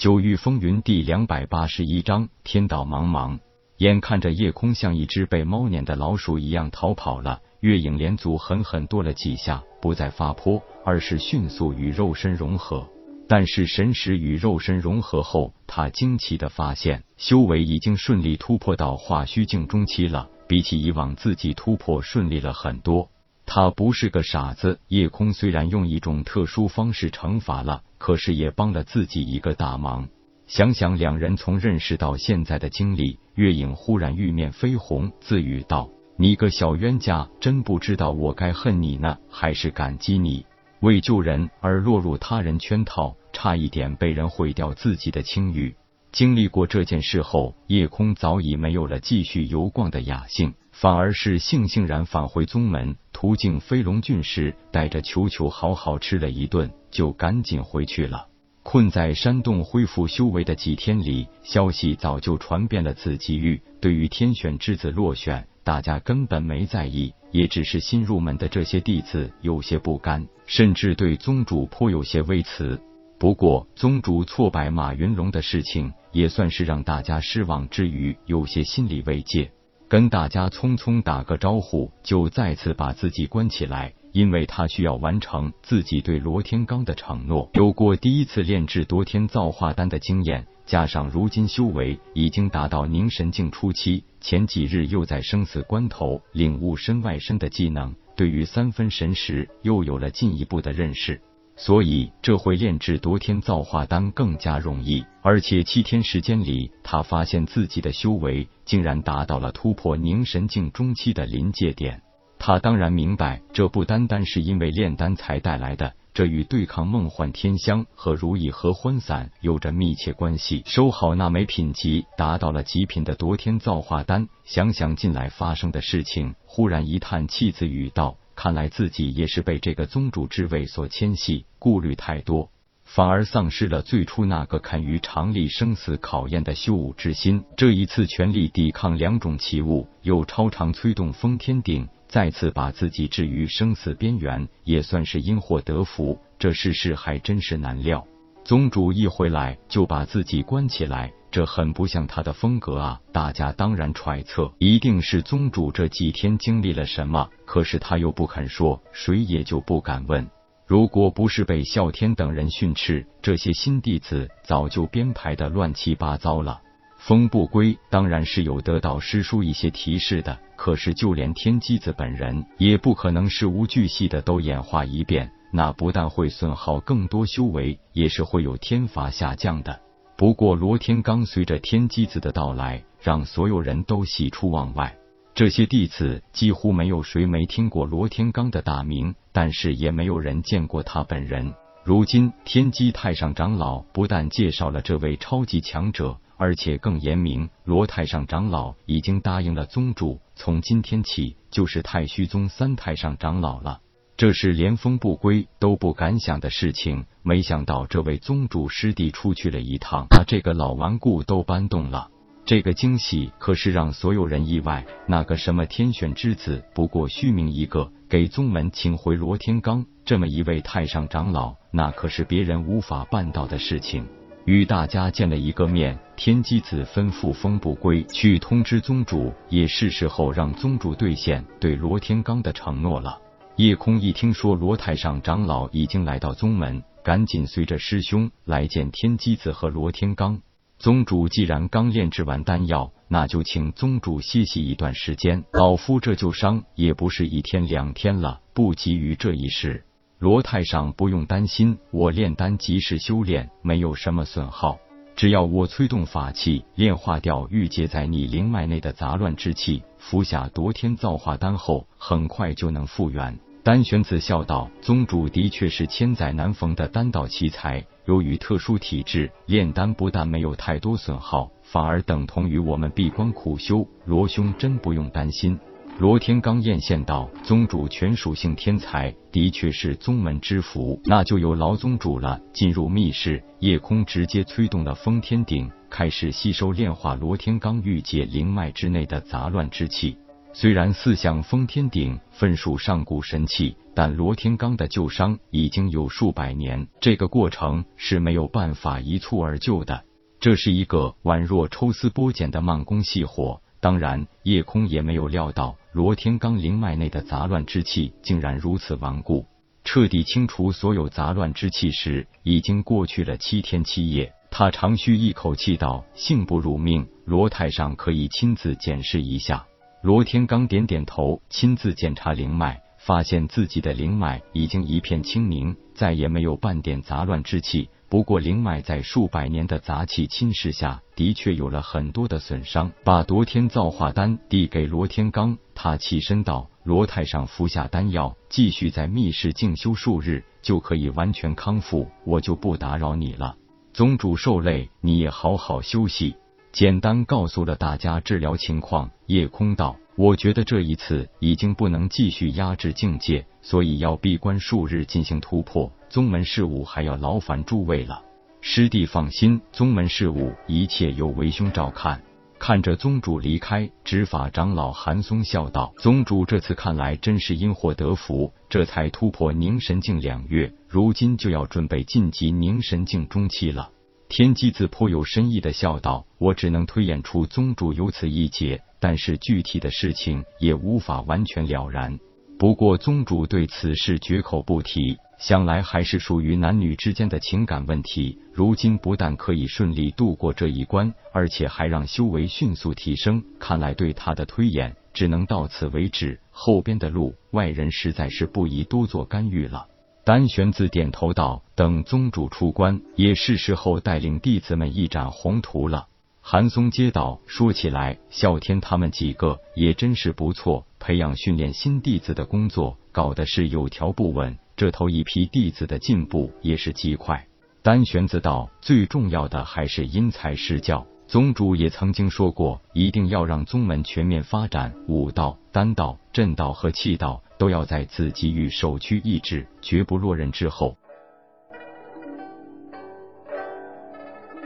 九域风云第两百八十一章：天道茫茫。眼看着夜空像一只被猫撵的老鼠一样逃跑了，月影连足狠狠跺了几下，不再发泼，而是迅速与肉身融合。但是神识与肉身融合后，他惊奇的发现，修为已经顺利突破到化虚境中期了，比起以往自己突破顺利了很多。他不是个傻子，夜空虽然用一种特殊方式惩罚了，可是也帮了自己一个大忙。想想两人从认识到现在的经历，月影忽然玉面绯红，自语道：“你个小冤家，真不知道我该恨你呢，还是感激你？为救人而落入他人圈套，差一点被人毁掉自己的清誉。”经历过这件事后，夜空早已没有了继续游逛的雅兴。反而是悻悻然返回宗门，途径飞龙郡时，带着球球好好吃了一顿，就赶紧回去了。困在山洞恢复修为的几天里，消息早就传遍了紫极域。对于天选之子落选，大家根本没在意，也只是新入门的这些弟子有些不甘，甚至对宗主颇有些微词。不过，宗主挫败马云龙的事情，也算是让大家失望之余，有些心理慰藉。跟大家匆匆打个招呼，就再次把自己关起来，因为他需要完成自己对罗天罡的承诺。有过第一次炼制夺天造化丹的经验，加上如今修为已经达到凝神境初期，前几日又在生死关头领悟身外身的技能，对于三分神识又有了进一步的认识。所以这回炼制夺天造化丹更加容易，而且七天时间里，他发现自己的修为竟然达到了突破凝神境中期的临界点。他当然明白，这不单单是因为炼丹才带来的，这与对抗梦幻天香和如意合欢散有着密切关系。收好那枚品级达到了极品的夺天造化丹，想想近来发生的事情，忽然一叹气，自语道。看来自己也是被这个宗主之位所牵系，顾虑太多，反而丧失了最初那个堪于常历生死考验的修武之心。这一次全力抵抗两种奇物，又超常催动封天鼎，再次把自己置于生死边缘，也算是因祸得福。这世事还真是难料。宗主一回来就把自己关起来。这很不像他的风格啊！大家当然揣测，一定是宗主这几天经历了什么，可是他又不肯说，谁也就不敢问。如果不是被啸天等人训斥，这些新弟子早就编排的乱七八糟了。风不归当然是有得到师叔一些提示的，可是就连天机子本人也不可能事无巨细的都演化一遍，那不但会损耗更多修为，也是会有天罚下降的。不过，罗天罡随着天机子的到来，让所有人都喜出望外。这些弟子几乎没有谁没听过罗天罡的大名，但是也没有人见过他本人。如今，天机太上长老不但介绍了这位超级强者，而且更言明，罗太上长老已经答应了宗主，从今天起就是太虚宗三太上长老了。这是连风不归都不敢想的事情，没想到这位宗主师弟出去了一趟，把这个老顽固都搬动了。这个惊喜可是让所有人意外。那个什么天选之子不过虚名一个，给宗门请回罗天罡这么一位太上长老，那可是别人无法办到的事情。与大家见了一个面，天机子吩咐风不归去通知宗主，也是时候让宗主兑现对罗天罡的承诺了。夜空一听说罗太上长老已经来到宗门，赶紧随着师兄来见天机子和罗天罡。宗主既然刚炼制完丹药，那就请宗主歇息一段时间。老夫这旧伤也不是一天两天了，不急于这一时。罗太上不用担心，我炼丹及时修炼，没有什么损耗。只要我催动法器，炼化掉郁结在你灵脉内的杂乱之气，服下夺天造化丹后，很快就能复原。丹玄子笑道：“宗主的确是千载难逢的丹道奇才。由于特殊体质，炼丹不但没有太多损耗，反而等同于我们闭关苦修。罗兄真不用担心。”罗天罡艳羡道：“宗主全属性天才，的确是宗门之福。那就有劳宗主了。”进入密室，夜空直接催动了封天鼎，开始吸收炼化罗天罡玉界灵脉之内的杂乱之气。虽然四象封天顶分属上古神器，但罗天罡的旧伤已经有数百年，这个过程是没有办法一蹴而就的。这是一个宛若抽丝剥茧的慢工细活。当然，夜空也没有料到罗天罡灵脉内的杂乱之气竟然如此顽固。彻底清除所有杂乱之气时，已经过去了七天七夜。他长吁一口气道：“幸不辱命，罗太上可以亲自检视一下。”罗天罡点点头，亲自检查灵脉，发现自己的灵脉已经一片清明，再也没有半点杂乱之气。不过，灵脉在数百年的杂气侵蚀下，的确有了很多的损伤。把夺天造化丹递给罗天罡，他起身道：“罗太上服下丹药，继续在密室静修数日，就可以完全康复。我就不打扰你了。宗主受累，你也好好休息。”简单告诉了大家治疗情况，夜空道：“我觉得这一次已经不能继续压制境界，所以要闭关数日进行突破。宗门事务还要劳烦诸位了。”师弟放心，宗门事务一切由为兄照看。看着宗主离开，执法长老韩松笑道：“宗主这次看来真是因祸得福，这才突破凝神境两月，如今就要准备晋级凝神境中期了。”天机子颇有深意的笑道：“我只能推演出宗主有此一劫，但是具体的事情也无法完全了然。不过宗主对此事绝口不提，想来还是属于男女之间的情感问题。如今不但可以顺利度过这一关，而且还让修为迅速提升。看来对他的推演只能到此为止，后边的路外人实在是不宜多做干预了。”丹玄子点头道：“等宗主出关，也是时候带领弟子们一展宏图了。”韩松接道：“说起来，啸天他们几个也真是不错，培养训练新弟子的工作搞得是有条不紊。这头一批弟子的进步也是极快。”丹玄子道：“最重要的还是因材施教。宗主也曾经说过，一定要让宗门全面发展武道、丹道、阵道和气道。”都要在子给予首屈一指，绝不落人之后。